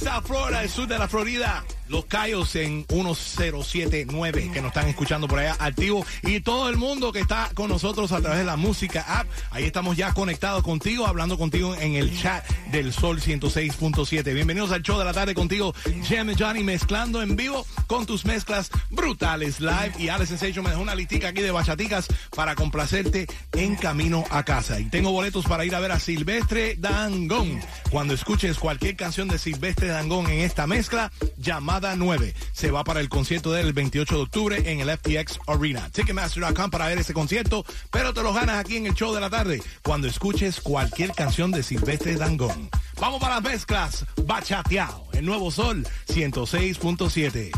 South Florida, el sur de la Florida. Los Cayos en 1079 que nos están escuchando por allá activo y todo el mundo que está con nosotros a través de la música app. Ahí estamos ya conectados contigo, hablando contigo en el chat del Sol 106.7. Bienvenidos al show de la tarde contigo, Jam Johnny, mezclando en vivo con tus mezclas brutales live. Y Alex Sensation me dejó una listica aquí de bachaticas para complacerte en camino a casa. Y tengo boletos para ir a ver a Silvestre Dangón. Cuando escuches cualquier canción de Silvestre Dangón en esta mezcla, llamada 9 se va para el concierto del 28 de octubre en el FTX Arena. Ticketmaster.com para ver ese concierto, pero te lo ganas aquí en el show de la tarde cuando escuches cualquier canción de Silvestre Dangón. Vamos para las mezclas. Bachateado. El nuevo sol 106.7.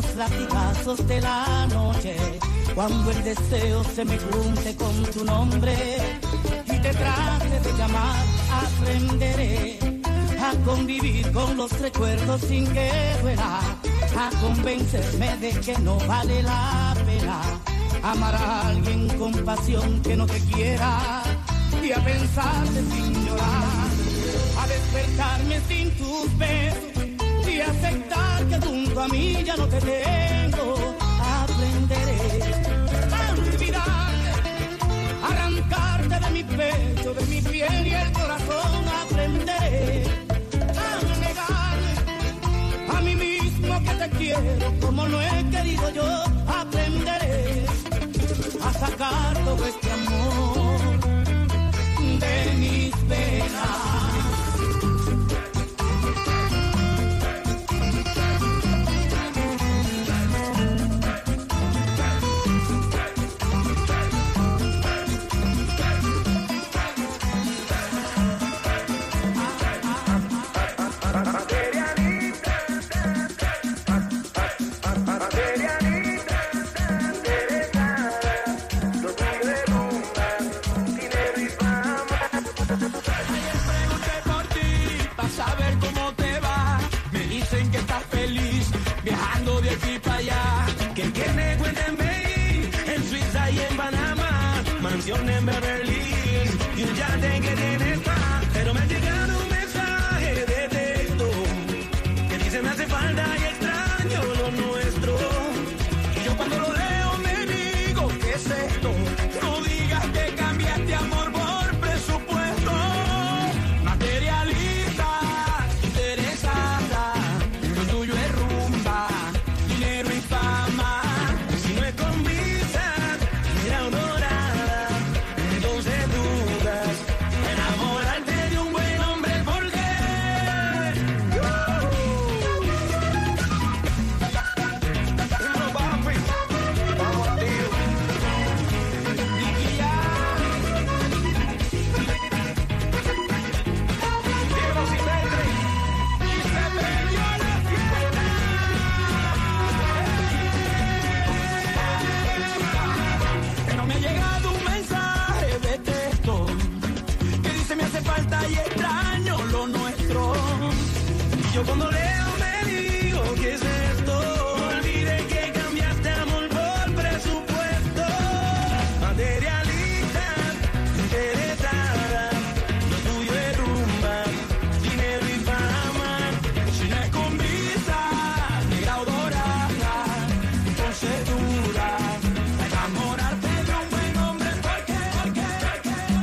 los latigazos de la noche, cuando el deseo se me junte con tu nombre y te trate de llamar. Aprenderé a convivir con los recuerdos sin que duela, a convencerme de que no vale la pena amar a alguien con pasión que no te quiera y a pensarte sin llorar, a despertarme sin tus besos aceptar que junto a mí ya no te tengo. Aprenderé a olvidarte, a arrancarte de mi pecho, de mi piel y el corazón. Aprenderé a negarme a mí mismo que te quiero como lo he querido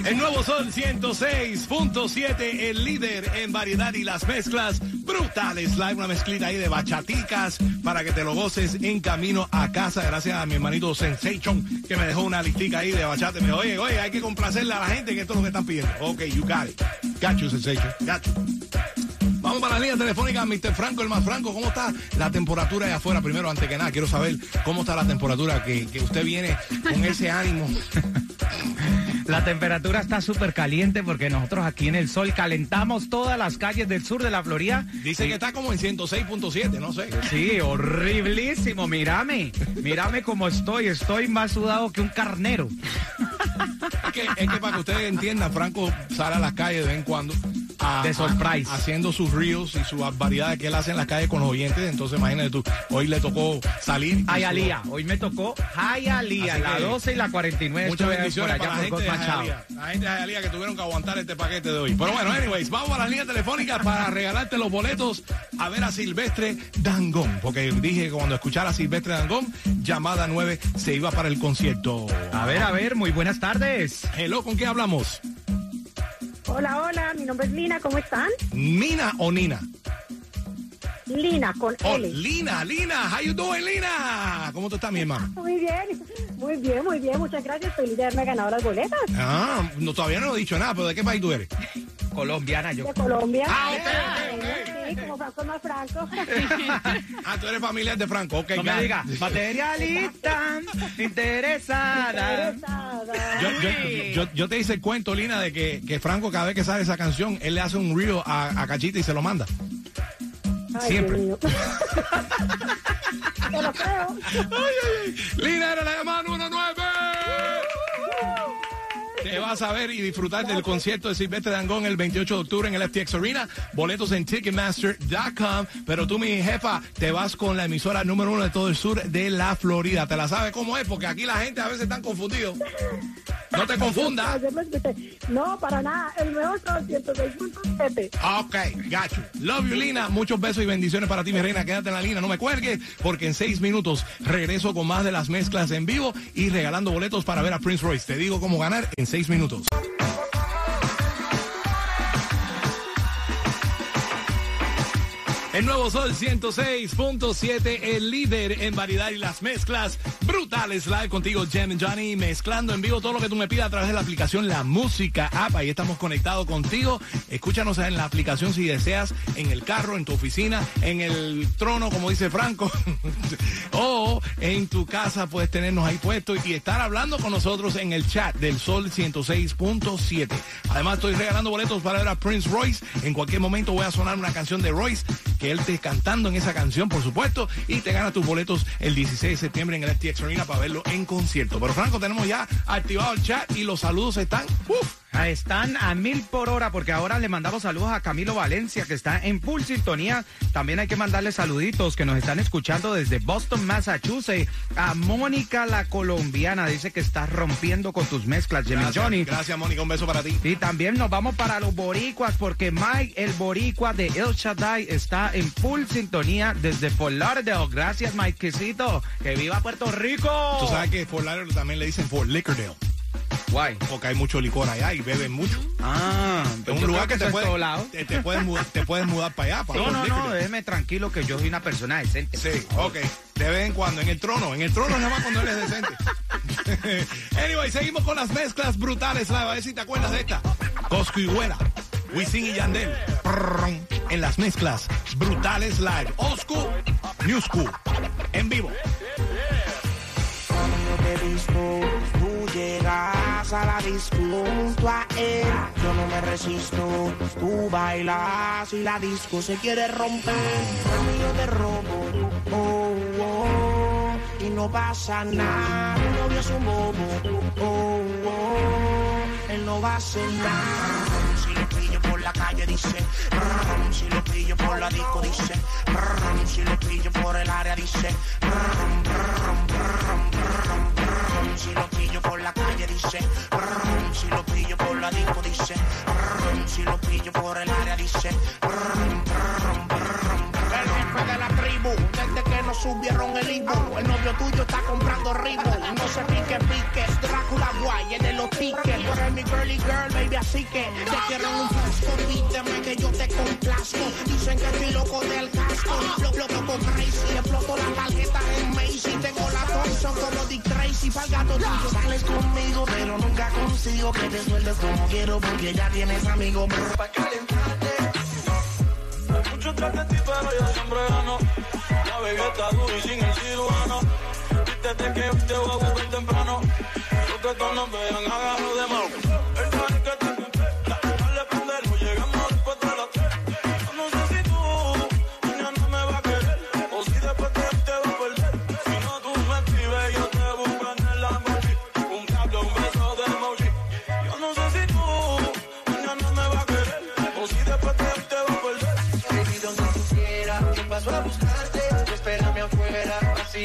El nuevo Sol 106.7, el líder en variedad y las mezclas brutales. Live, una mezclita ahí de bachaticas para que te lo goces en camino a casa. Gracias a mi hermanito Sensation que me dejó una listica ahí de bachate. Me dijo, oye, oye, hay que complacerle a la gente que esto es lo que están pidiendo. Ok, you got it. Got you, Sensation. Got you. Vamos para la línea telefónica, Mr. Franco, el más franco. ¿Cómo está la temperatura allá afuera? Primero, antes que nada, quiero saber cómo está la temperatura, que, que usted viene con ese ánimo. La temperatura está súper caliente porque nosotros aquí en el sol calentamos todas las calles del sur de la Florida. Dice que está como en 106.7, no sé. Sí, horriblísimo. Mírame, mírame cómo estoy. Estoy más sudado que un carnero. Es que, es que para que ustedes entiendan, Franco sale a las calles de vez en cuando. A- De surprise. haciendo sus reels y sus variedades que él hace en las calles con los oyentes. Entonces, imagínate tú, hoy le tocó salir. Hialeah. Hoy me tocó Así la que, 12 y la 49. Muchas bendiciones para la gente, de. Hialeah. la gente de Hialeah que tuvieron que aguantar este paquete de hoy. Pero bueno, anyways, vamos a las líneas telefónicas para regalarte los boletos a ver a Silvestre Dangón. Porque dije que cuando escuchara a Silvestre Dangón, llamada 9 se iba para el concierto. A ver, a ver, muy buenas tardes. Hello, ¿con quién hablamos? Hola, hola, mi nombre es Lina, ¿cómo están? ¿Nina o Nina? Lina, con Oh, L. Lina, Lina, how you doing, Lina? ¿Cómo tú estás, mi hermano? Muy bien, muy bien, muy bien, muchas gracias. Feliz de haberme ganado las boletas Ah, no, todavía no he dicho nada, pero ¿de qué país tú eres? Colombiana yo. de Colombia. Ah, ok. Sí, como Franco más Franco. Ah, tú eres familiar de Franco, ok. No me it. diga, materialista, interesada. Interesada. Yo, yo, yo, yo te hice el cuento, Lina, de que, que Franco cada vez que sale esa canción, él le hace un reel a, a Cachita y se lo manda. Ay, siempre. Te lo creo. Lina era la llamada número 9. Te vas a ver y disfrutar del concierto de Silvestre Dangón el 28 de octubre en el FTX Arena. Boletos en Ticketmaster.com. Pero tú, mi jefa, te vas con la emisora número uno de todo el sur de la Florida. ¿Te la sabes cómo es? Porque aquí la gente a veces está confundido. No te confundas. No, para nada. El mejor son 106.7. Ok, gacho. Love you, Lina. Muchos besos y bendiciones para ti, mi reina. Quédate en la línea, no me cuelgues, porque en seis minutos regreso con más de las mezclas en vivo y regalando boletos para ver a Prince Royce. Te digo cómo ganar en seis minutos. El nuevo Sol 106.7, el líder en variedad y las mezclas brutales. Live contigo, Jem Johnny, mezclando en vivo todo lo que tú me pidas a través de la aplicación La Música App. Ahí estamos conectados contigo. Escúchanos en la aplicación si deseas, en el carro, en tu oficina, en el trono, como dice Franco, o en tu casa puedes tenernos ahí puestos y estar hablando con nosotros en el chat del Sol 106.7. Además, estoy regalando boletos para ver a Prince Royce. En cualquier momento voy a sonar una canción de Royce que él esté cantando en esa canción, por supuesto, y te gana tus boletos el 16 de septiembre en el FTX Arena para verlo en concierto. Pero Franco, tenemos ya activado el chat y los saludos están uf, Están a mil por hora porque ahora le mandamos saludos a Camilo Valencia que está en full sintonía. También hay que mandarle saluditos que nos están escuchando desde Boston, Massachusetts. A Mónica la colombiana dice que está rompiendo con tus mezclas, Jimmy Gracias, Johnny. gracias, Mónica. Un beso para ti. Y también nos vamos para los boricuas porque Mike, el boricua de El Shaddai, está en full sintonía desde Fort Lauderdale. Gracias, Mikecito. Que viva Puerto Rico. Tú sabes que Fort Lauderdale también le dicen Fort Liquordale. Guay. Porque hay mucho licor allá y beben mucho. Ah, Es un lugar que te, puedes, puede... te, te puedes mudar, te puedes mudar para allá. Para No, no, no, déjeme tranquilo que yo soy una persona decente. Sí, ok. De vez en cuando, en el trono. En el trono nada más cuando él es decente. anyway, seguimos con las mezclas brutales. live. A ver si te acuerdas de esta. Cosco y Güera, Wisin y Yandel. Prrrrum. En las mezclas brutales live. Oscu, New School. En vivo. Llegas a la disco junto a él. Yo no me resisto, tú bailas y la disco se quiere romper. Mami, yo te robo, oh, oh, y no pasa nada. Mi novio es un bobo, oh, oh, él no va a hacer nada. Si lo pillo por la calle dice, "Brum", si lo pillo por la disco dice, "Brum", si lo pillo por el área dice, "Brum, brum, brum, brum, brum". Si lo pillo por la calle dice, "Brum", si lo pillo por la disco dice, "Brum", si lo pillo por el área dice, "Brum, brum, brum, brum". el jefe de la tribu, desde que nos subieron el Ivo, el novio tuyo está comprando ritmo, no se pique piques, Drácula guay en el tickets, tú eres mi girly girl, baby, así que te quiero un frasco, pídeme que yo te complazco, dicen que estoy loco del casco, lo loco con crazy, exploto la tarjeta en Macy, tengo la Thompson como Dick Tracy, pa'l gato tuyo, sales conmigo, pero nunca consigo que te sueltes como quiero, porque ya tienes amigos, pa' calentarte. Mucho tras de ti, pero yo siempre gano. La vegeta dura y sin el cirujano. Vístete que te voy a volver temprano. Los que todos nos vean, agarro de mano.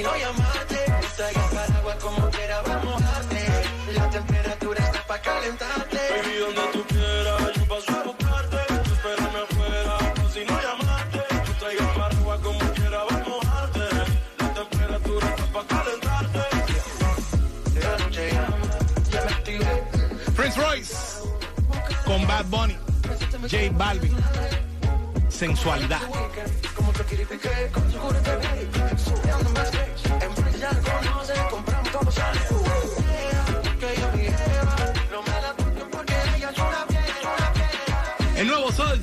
No llamarte. Traiga paraguas como quiera, vamos a mojarte. La temperatura está pa' calentarte. Baby, donde tú quieras, yo paso a buscarte. Tú espérame afuera, si no llamarte. Tú traigas paraguas como quiera, vamos a mojarte. La temperatura está pa' calentarte. La noche ya, ya me activé. Prince Royce. Con Bad Bunny. J Balvin. Sensualidad. Como te con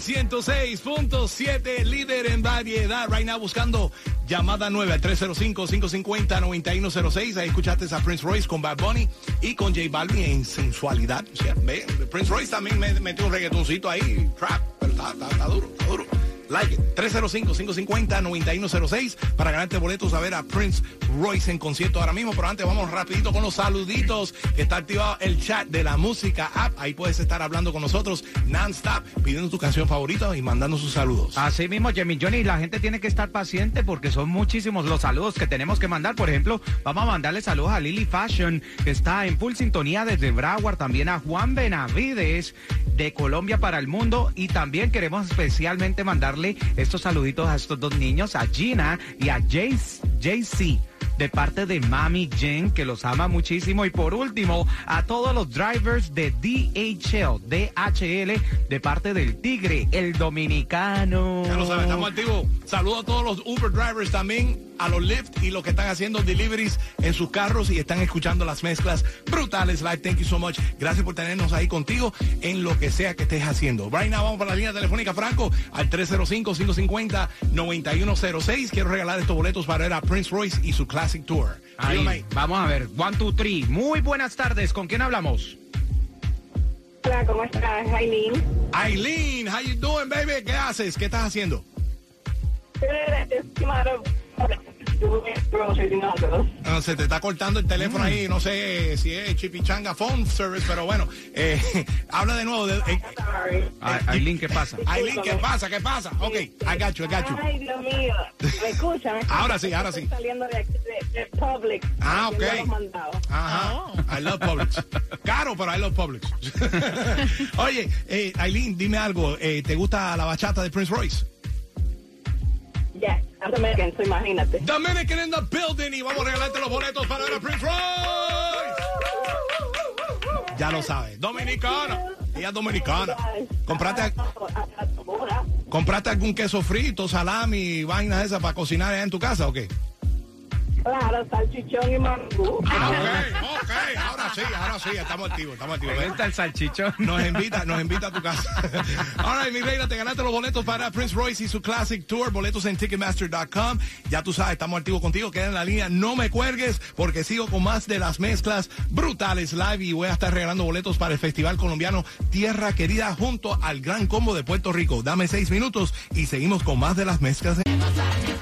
106.7, líder en variedad. Right now buscando llamada 9 al 305-550-9106. Ahí escuchaste a Prince Royce con Bad Bunny y con J Balvin en sensualidad. O sea, Prince Royce también me metió un reggaetoncito ahí, trap, pero está, está- está duro, está duro. Like it. 305-550-9106 para ganarte boletos a ver a Prince Royce en concierto ahora mismo. Pero antes vamos rapidito con los saluditos que está activado el chat de la música app. Ahí puedes estar hablando con nosotros non-stop, pidiendo tu canción favorita y mandando sus saludos. Así mismo, Jimmy Johnny, la gente tiene que estar paciente porque son muchísimos los saludos que tenemos que mandar. Por ejemplo, vamos a mandarle saludos a Lily Fashion, que está en full sintonía desde Broward, también a Juan Benavides de Colombia para el mundo y también queremos especialmente mandarle estos saluditos a estos dos niños, a Gina y a Jace- JC. De parte de Mami Jen, que los ama muchísimo. Y por último, a todos los drivers de DHL, DHL, de parte del Tigre, el dominicano. Ya lo sabes, estamos activos. Saludos a todos los Uber drivers también, a los Lyft y los que están haciendo deliveries en sus carros y están escuchando las mezclas brutales live. Thank you so much. Gracias por tenernos ahí contigo en lo que sea que estés haciendo. Right now, vamos para la línea telefónica Franco al 305-550-9106. Quiero regalar estos boletos para ver a Prince Royce y su Classic Tour. Ahí, vamos a ver, one, two, three. Muy buenas tardes, ¿con quién hablamos? Hola, ¿cómo estás, Aileen? Aileen, how you doing, baby? ¿Qué haces? ¿Qué estás haciendo? Ah, se te está cortando el teléfono ahí, no sé si es Chipichanga Phone Service, pero bueno, eh, habla de nuevo. De, eh, Ay- Aileen, ¿qué pasa? Aileen, ¿qué pasa? ¿Qué pasa? Ok, I got you, I got you. Ay, Dios mío. ¿Me escuchan? ¿Me escuchan? Ahora sí, ahora sí. Estoy saliendo de, de, de Publix. Ah, ok. Ajá. I love Publix. Caro, pero I love Publix. Oye, eh, Aileen, dime algo. eh, ¿Te gusta la bachata de Prince Royce? Ya, American, so imagínate. Dominican in the building y vamos a regalarte los boletos para ver a Prince Royce. Ya lo sabes. Dominicana. Ella dominicana. Compraste, ¿Compraste algún queso frito, salami, vainas esas para cocinar allá en tu casa o qué? Claro, salchichón y mangú. Ah, ok, ok. Ahora sí, ahora sí. Estamos activos, estamos activos. ¿Te gusta el salchichón? Nos invita, nos invita a tu casa. All right, mi reina, te ganaste los boletos para Prince Royce y su Classic Tour. Boletos en Ticketmaster.com. Ya tú sabes, estamos activos contigo. Queda en la línea. No me cuelgues porque sigo con más de las mezclas brutales live y voy a estar regalando boletos para el Festival Colombiano Tierra Querida junto al Gran Combo de Puerto Rico. Dame seis minutos y seguimos con más de las mezclas. de-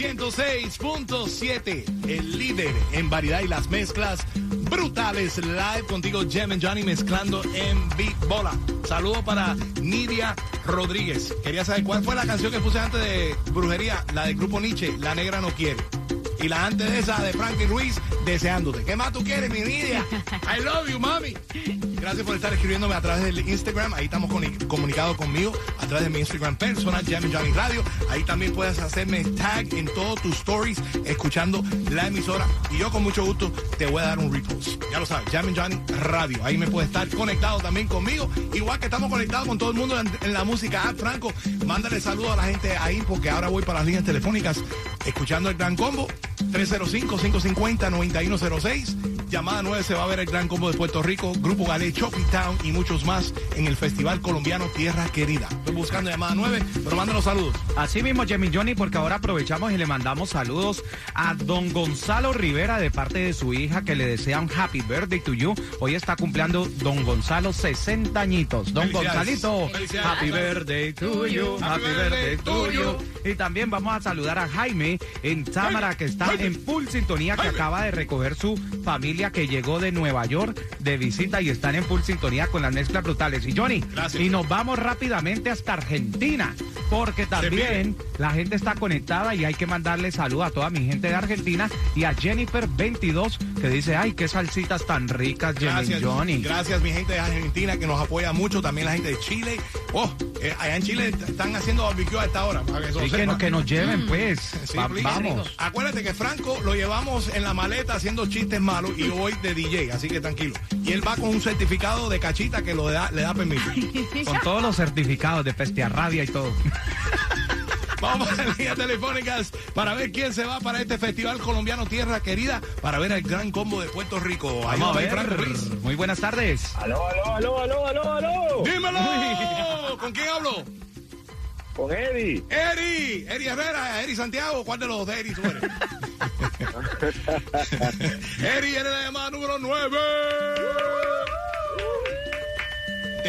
106.7, el líder en variedad y las mezclas brutales live contigo, Jem and Johnny mezclando en Big Bola. Saludo para Nidia Rodríguez. Quería saber cuál fue la canción que puse antes de Brujería, la del grupo Nietzsche, La Negra No Quiere. Y la antes de esa de Frankie Ruiz, deseándote. ¿Qué más tú quieres, mi niña? I love you, mami. Gracias por estar escribiéndome a través del Instagram. Ahí estamos comuni- comunicados conmigo a través de mi Instagram personal, Jamie Johnny Radio. Ahí también puedes hacerme tag en todos tus stories escuchando la emisora. Y yo con mucho gusto te voy a dar un repost. Ya lo sabes, Jamie Johnny Radio. Ahí me puedes estar conectado también conmigo. Igual que estamos conectados con todo el mundo en, en la música. Ah, Franco, mándale saludos a la gente ahí porque ahora voy para las líneas telefónicas escuchando el Gran Combo. 305-550-9106. Llamada 9 se va a ver el Gran Combo de Puerto Rico, Grupo Galé, Chopping Town y muchos más en el Festival Colombiano Tierra Querida. Estoy buscando llamada 9, pero manda los saludos. Así mismo, Jimmy Johnny, porque ahora aprovechamos y le mandamos saludos a don Gonzalo Rivera de parte de su hija que le desea un happy birthday to you. Hoy está cumpliendo don Gonzalo 60 añitos. Don Felicidades. Gonzalito, Felicidades. happy birthday to you, happy birthday to you. Y también vamos a saludar a Jaime en Támara, que está en full sintonía, que acaba de recoger su familia que llegó de Nueva York de visita y están en full sintonía con las mezclas brutales. Y Johnny, Gracias. y nos vamos rápidamente hasta Argentina, porque también la gente está conectada y hay que mandarle salud a toda mi gente de Argentina y a Jennifer22 que dice, ay, qué salsitas tan ricas, Gracias, Johnny. gracias mi gente de Argentina que nos apoya mucho, también la gente de Chile. Oh, eh, allá en Chile están haciendo barbecue a esta hora. Para que Sí, que, sepan. no- que nos lleven, pues. Sí, Va- please. vamos. Acuérdate que Franco lo llevamos en la maleta haciendo chistes malos y hoy de DJ, así que tranquilo. Y él va con un certificado de cachita que lo da, le da permiso. Con todos los certificados de Pestia Rabia y todo. Vamos a las líneas telefónicas para ver quién se va para este festival colombiano Tierra Querida para ver el gran combo de Puerto Rico. Ahí Vamos a ver. Franco, please. Muy buenas tardes. Aló, aló, aló, aló, aló, aló. ¡Dímelo! ¿Con quién hablo? Con Eddie. Eri, Eri Herrera, Eri Santiago, ¿cuál de los de Eri tú eres? Eri, eres la llamada número 9.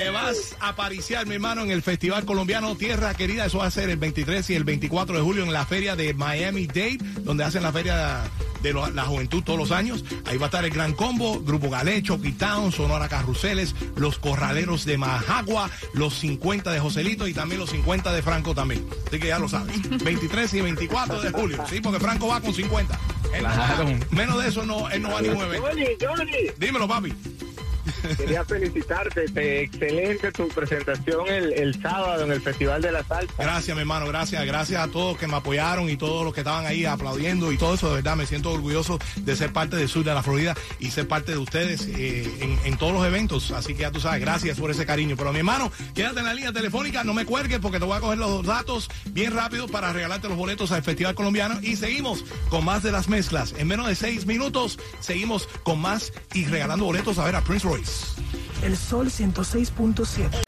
Te vas a apariciar, mi hermano, en el Festival Colombiano Tierra Querida. Eso va a ser el 23 y el 24 de julio en la feria de Miami Dade, donde hacen la feria de lo- la juventud todos los años. Ahí va a estar el Gran Combo, Grupo Galecho, Town, Sonora Carruseles, Los Corraleros de Majagua, los 50 de Joselito y también los 50 de Franco también. Así que ya lo sabes. 23 y 24 de julio, ¿sí? Porque Franco va con 50. Él no va- Claro. menos de eso no, él no va ni mueve. Johnny, Johnny. Dímelo, papi. Quería felicitarte. te- excelente tu presentación el, sábado en el Festival de la Salsa. Gracias, mi hermano, gracias. Gracias a todos que me apoyaron y todos los que estaban ahí aplaudiendo y todo eso. De verdad, me siento orgulloso de ser parte del sur de la Florida y ser parte de ustedes eh, en, en todos los eventos. Así que ya tú sabes, gracias por ese cariño. Pero mi hermano, quédate en la línea telefónica, no me cuelgues porque te voy a coger los datos bien rápido para regalarte los boletos al Festival Colombiano. Y seguimos con más de las mezclas. En menos de seis minutos, seguimos con más y regalando boletos a ver a Prince Royce. El Sol 106.7.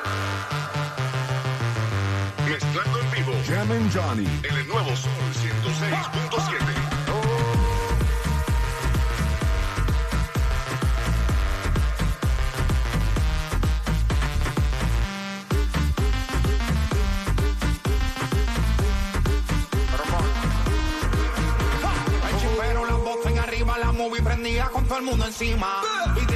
Mezclando en vivo. Jam and Johnny. En el nuevo Sol 106.7. El chipero, la boca en arriba, la movie prendía con todo el mundo encima.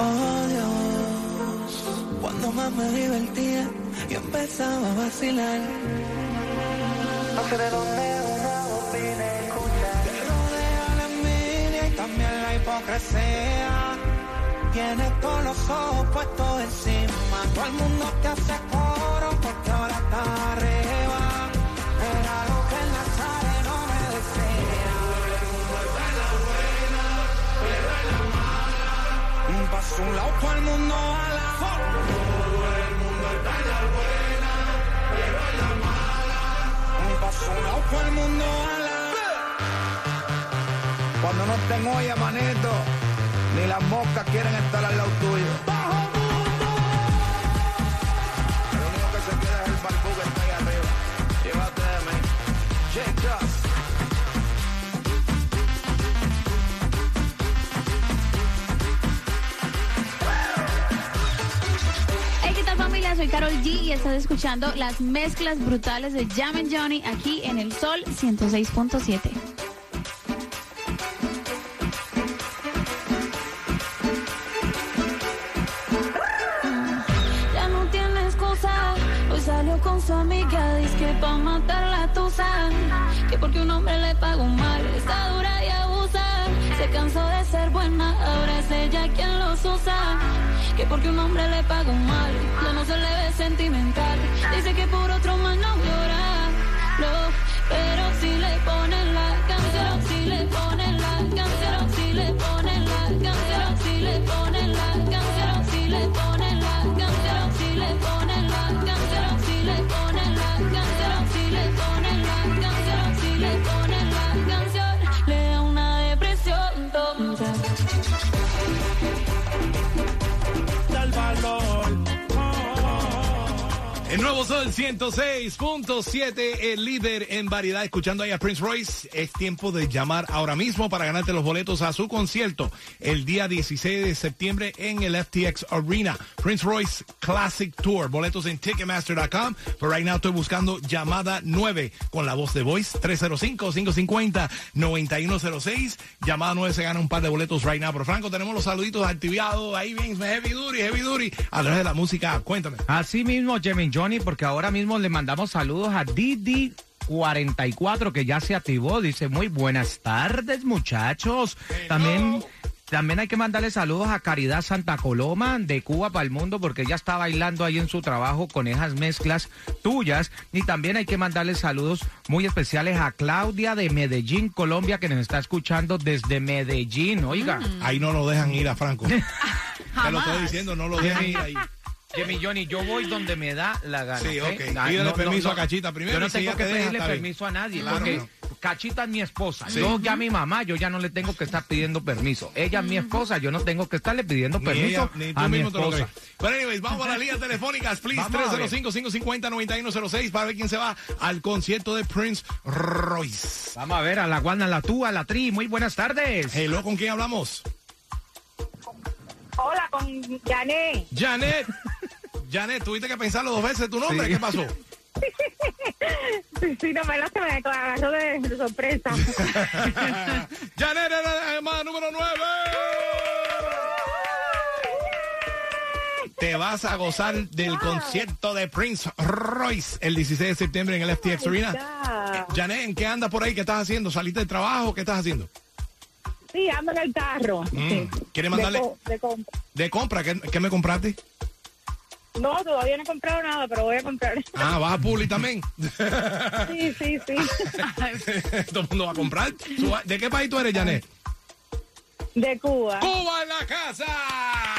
Oh Dios, cuando más me divertía y empezaba a vacilar. No sé de dónde una voz viene, escucha. Te rodea la envidia y también la hipocresía. Tienes todos los ojos puestos encima. Todo el mundo te hace coro porque ahora estás arriba. Escuchando las mezclas brutales de Jam and Johnny aquí en el Sol 106.7. Que porque un hombre le pagó mal, ya no se le ve sentimental. Dice que por otro más Sol 106.7, el líder en variedad. Escuchando ahí a Prince Royce, es tiempo de llamar ahora mismo para ganarte los boletos a su concierto el día 16 de septiembre en el FTX Arena. Prince Royce Classic Tour. Boletos en Ticketmaster.com. Pero right now estoy buscando llamada 9 con la voz de Voice 305-550-9106. Llamada 9 se gana un par de boletos right now. Pero Franco, tenemos los saluditos activados. Ahí bien, heavy duty, heavy duty. A través de la música. Cuéntame. Así mismo, Jimmy Johnny, porque ahora mismo le mandamos saludos a Didi. 44 que ya se activó, dice muy buenas tardes muchachos. También también hay que mandarle saludos a Caridad Santa Coloma de Cuba para el mundo porque ella está bailando ahí en su trabajo con esas mezclas tuyas. Y también hay que mandarle saludos muy especiales a Claudia de Medellín, Colombia, que nos está escuchando desde Medellín. Oiga. Ahí no lo dejan ir a Franco. Te lo estoy diciendo, no lo dejan ir ahí. Jimmy Johnny, yo voy donde me da la gana. Sí, ok. Ah, Pídele permiso a Cachita primero Yo no si tengo ella que te pedirle permiso a nadie, Claro, porque no. Cachita es mi esposa. Sí. Yo ya mi mamá, yo ya no le tengo que estar pidiendo permiso. Ella es mi esposa, yo no tengo que estarle pidiendo Ni permiso ella, ni tú a mi mismo lo esposa. Pero anyways, vamos a las líneas telefónicas, please. Vamos a ver. 305-550-9106 para ver quién se va al concierto de Prince Royce. Vamos a ver a la Guana, la tú, a la Tri. Muy buenas tardes. Hello, ¿con quién hablamos? Hola, con Jané. Janet. Janet, tuviste que pensarlo dos veces tu nombre. Sí. ¿Qué pasó? Sí, no me lo que me agarró de, de sorpresa. Janet era la llamada número 9. Te vas a gozar del concierto de Prince Royce el 16 de septiembre en el FTX Arena. God. Janet, ¿en qué andas por ahí? ¿Qué estás haciendo? ¿Saliste del trabajo? ¿Qué estás haciendo? Sí, ando en el carro. Mm. Sí. ¿Quieres De mandarle co- de compra. de compra? ¿Qué, qué me compraste? No, todavía no he comprado nada, pero voy a comprar. Ah, vas a Publi también. Sí, sí, sí. Todo el mundo va a comprar. ¿De qué país tú eres, Janet? De Cuba. ¡Cuba en la casa!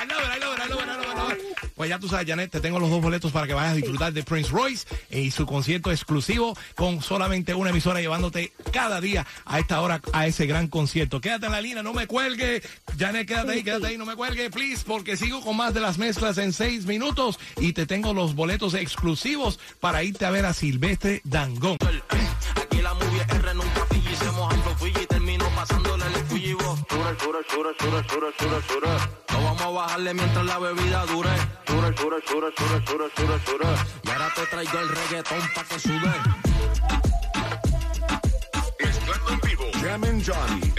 Lobra, lobra, lobra, lobra. Pues ya tú sabes, Janet, te tengo los dos boletos para que vayas a disfrutar de Prince Royce y su concierto exclusivo con solamente una emisora llevándote cada día a esta hora a ese gran concierto. Quédate en la línea, no me cuelgue. Janet, quédate ahí, quédate ahí, no me cuelgue, please, porque sigo con más de las mezclas en seis minutos y te tengo los boletos exclusivos para irte a ver a Silvestre Dangón. Aquí la movie R nunca Sure, sure, sure, sure, sure, sure. No vamos a bajarle mientras la bebida dure. Sure, sure, sure, sure, sure, sure, sure. Y ahora te traigo el reggaetón pa' que sube. Mezclando en vivo. Jam and Johnny.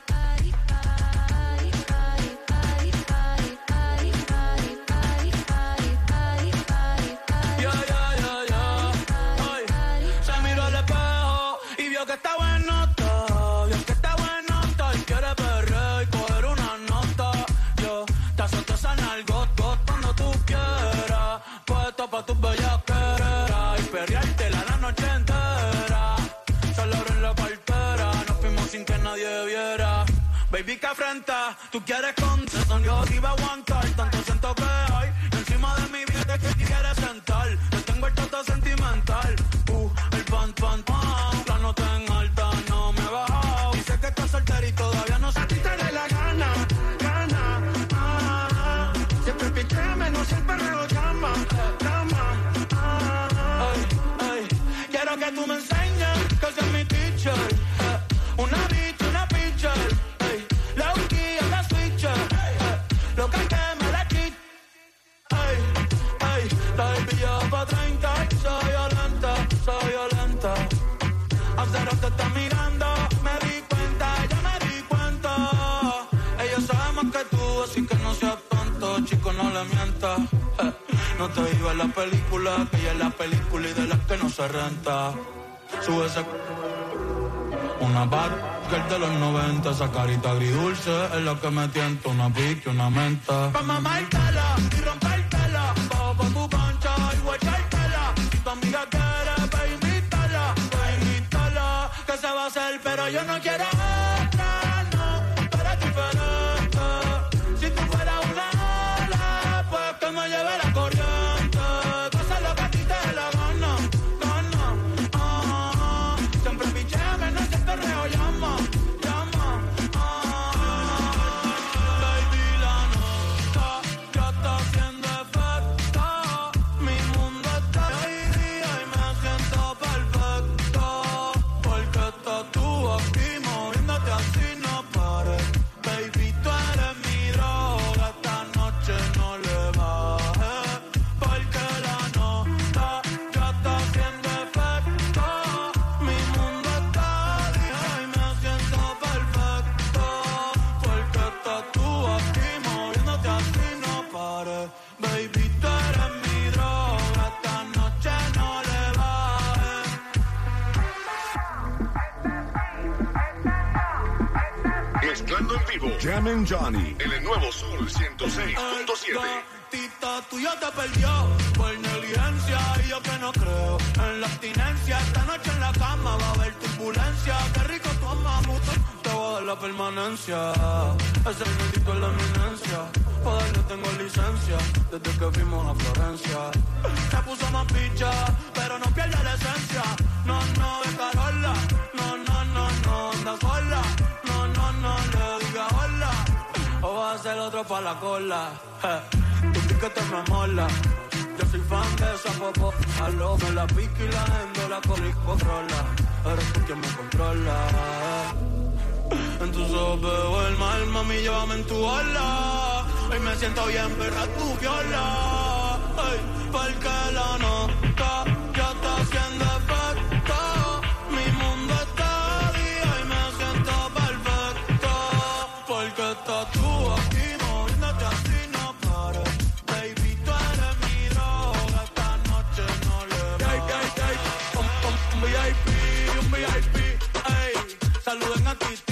Baby, que afrenta, tú quieres con yo te iba a aguantar, tanto siento que hay encima de mi vida que quieres sentar. Yo tengo el toto sentimental, uh, el pan, pan, pan, la nota en alta, no me he bajado. Dice que estás soltera y todavía no sé. A ti te dé la gana, gana, ah, ah. Siempre pichame, no siempre reo llama, llama, ah. Ay, ay, quiero que tú me enseñes la película, que ella es la película y de las que no se renta. Sube ese... Una bar que de los 90, esa carita agridulce es lo que me tienta, una pique, una menta. Pa' mamártela y rompértela, bajo pa' tu cancha y guachártela. Si tu amiga quiere, pa' invitarla, pa' invitarla, que se va a hacer, pero yo no quiero and Johnny en el nuevo Sol 106.7. Tita tuyo te perdió por negligencia y yo que no creo en la abstinencia. Esta noche en la cama va a haber turbulencia. Qué rico tu mamuto, te voy a dar la permanencia. Ese negrito es la eminencia. Para yo tengo licencia desde que fuimos a Florencia. Se puso más picha, pero no pierde la esencia. No, no, es Carola. Pa' la cola. Eh, tu piquete me mola. Yo soy fan de esa popo. Aló, me la pique y la endo, la controla. Eres tú quien me controla. En tus ojos veo el mal, mami, llévame en tu ola. Hoy me siento bien, perra, tu viola. Ay, porque la nota it